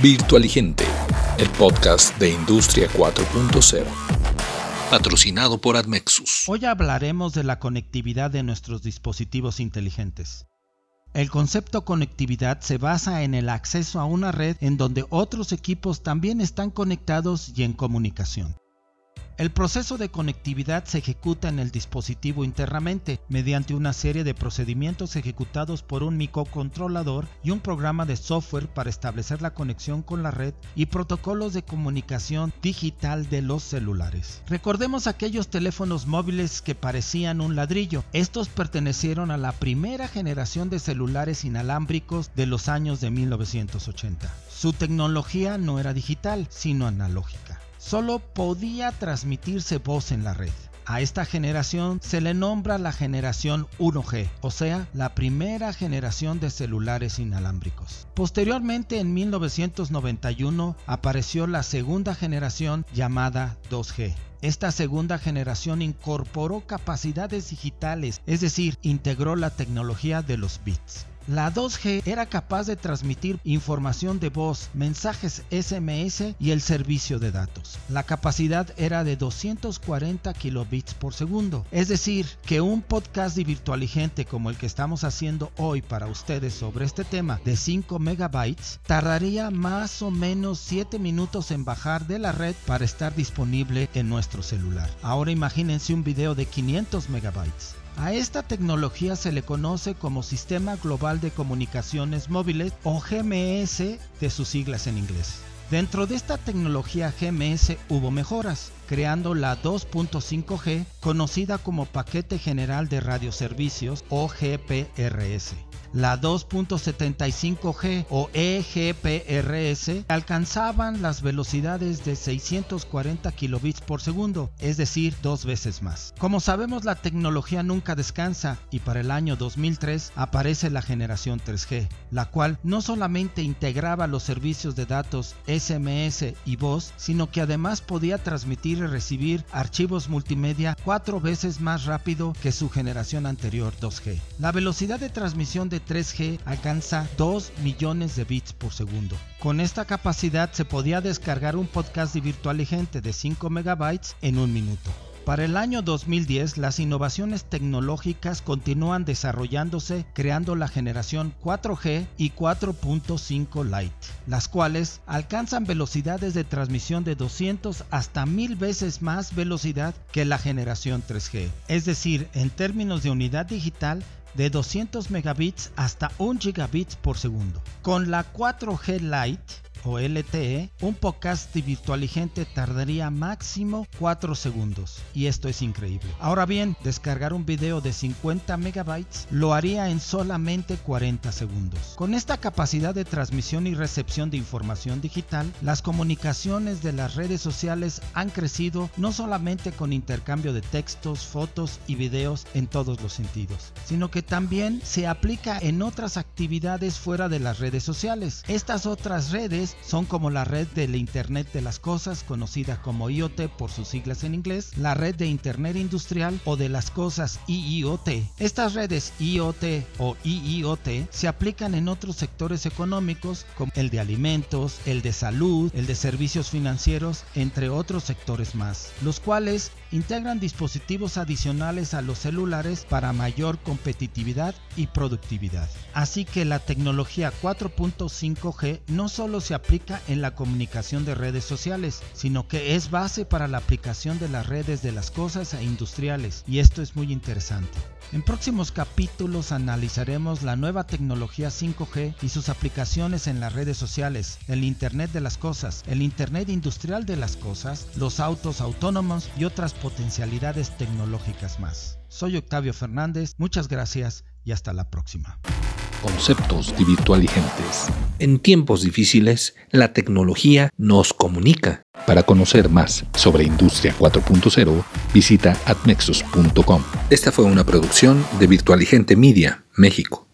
Virtualigente, el podcast de Industria 4.0, patrocinado por Admexus. Hoy hablaremos de la conectividad de nuestros dispositivos inteligentes. El concepto conectividad se basa en el acceso a una red en donde otros equipos también están conectados y en comunicación. El proceso de conectividad se ejecuta en el dispositivo internamente mediante una serie de procedimientos ejecutados por un microcontrolador y un programa de software para establecer la conexión con la red y protocolos de comunicación digital de los celulares. Recordemos aquellos teléfonos móviles que parecían un ladrillo. Estos pertenecieron a la primera generación de celulares inalámbricos de los años de 1980. Su tecnología no era digital, sino analógica solo podía transmitirse voz en la red. A esta generación se le nombra la generación 1G, o sea, la primera generación de celulares inalámbricos. Posteriormente, en 1991, apareció la segunda generación llamada 2G. Esta segunda generación incorporó capacidades digitales, es decir, integró la tecnología de los bits. La 2G era capaz de transmitir información de voz, mensajes SMS y el servicio de datos. La capacidad era de 240 kilobits por segundo. Es decir, que un podcast de virtualigente como el que estamos haciendo hoy para ustedes sobre este tema de 5 megabytes tardaría más o menos 7 minutos en bajar de la red para estar disponible en nuestro celular. Ahora imagínense un video de 500 megabytes. A esta tecnología se le conoce como Sistema Global de Comunicaciones Móviles o GMS de sus siglas en inglés. Dentro de esta tecnología GMS hubo mejoras, creando la 2.5G conocida como Paquete General de Radioservicios o GPRS la 2.75G o EGPRS alcanzaban las velocidades de 640 kilobits por segundo, es decir, dos veces más. Como sabemos, la tecnología nunca descansa y para el año 2003 aparece la generación 3G, la cual no solamente integraba los servicios de datos SMS y voz, sino que además podía transmitir y recibir archivos multimedia cuatro veces más rápido que su generación anterior 2G. La velocidad de transmisión de 3G alcanza 2 millones de bits por segundo. Con esta capacidad se podía descargar un podcast de Virtualigente de 5 megabytes en un minuto. Para el año 2010, las innovaciones tecnológicas continúan desarrollándose creando la generación 4G y 4.5 Lite, las cuales alcanzan velocidades de transmisión de 200 hasta 1000 veces más velocidad que la generación 3G. Es decir, en términos de unidad digital, de 200 megabits hasta 1 gigabit por segundo. Con la 4G Lite LTE, un podcast virtualigente tardaría máximo 4 segundos. Y esto es increíble. Ahora bien, descargar un video de 50 megabytes lo haría en solamente 40 segundos. Con esta capacidad de transmisión y recepción de información digital, las comunicaciones de las redes sociales han crecido no solamente con intercambio de textos, fotos y videos en todos los sentidos, sino que también se aplica en otras actividades fuera de las redes sociales. Estas otras redes son como la red del Internet de las Cosas, conocida como IoT por sus siglas en inglés, la red de Internet Industrial o de las Cosas IIoT. Estas redes IoT o IIoT se aplican en otros sectores económicos como el de alimentos, el de salud, el de servicios financieros, entre otros sectores más, los cuales integran dispositivos adicionales a los celulares para mayor competitividad y productividad. Así que la tecnología 4.5G no solo se aplica en la comunicación de redes sociales, sino que es base para la aplicación de las redes de las cosas e industriales, y esto es muy interesante. En próximos capítulos analizaremos la nueva tecnología 5G y sus aplicaciones en las redes sociales, el Internet de las Cosas, el Internet industrial de las cosas, los autos autónomos y otras potencialidades tecnológicas más. Soy Octavio Fernández, muchas gracias y hasta la próxima. Conceptos de virtualigentes. En tiempos difíciles, la tecnología nos comunica. Para conocer más sobre Industria 4.0, visita atmexus.com. Esta fue una producción de Virtualigente Media, México.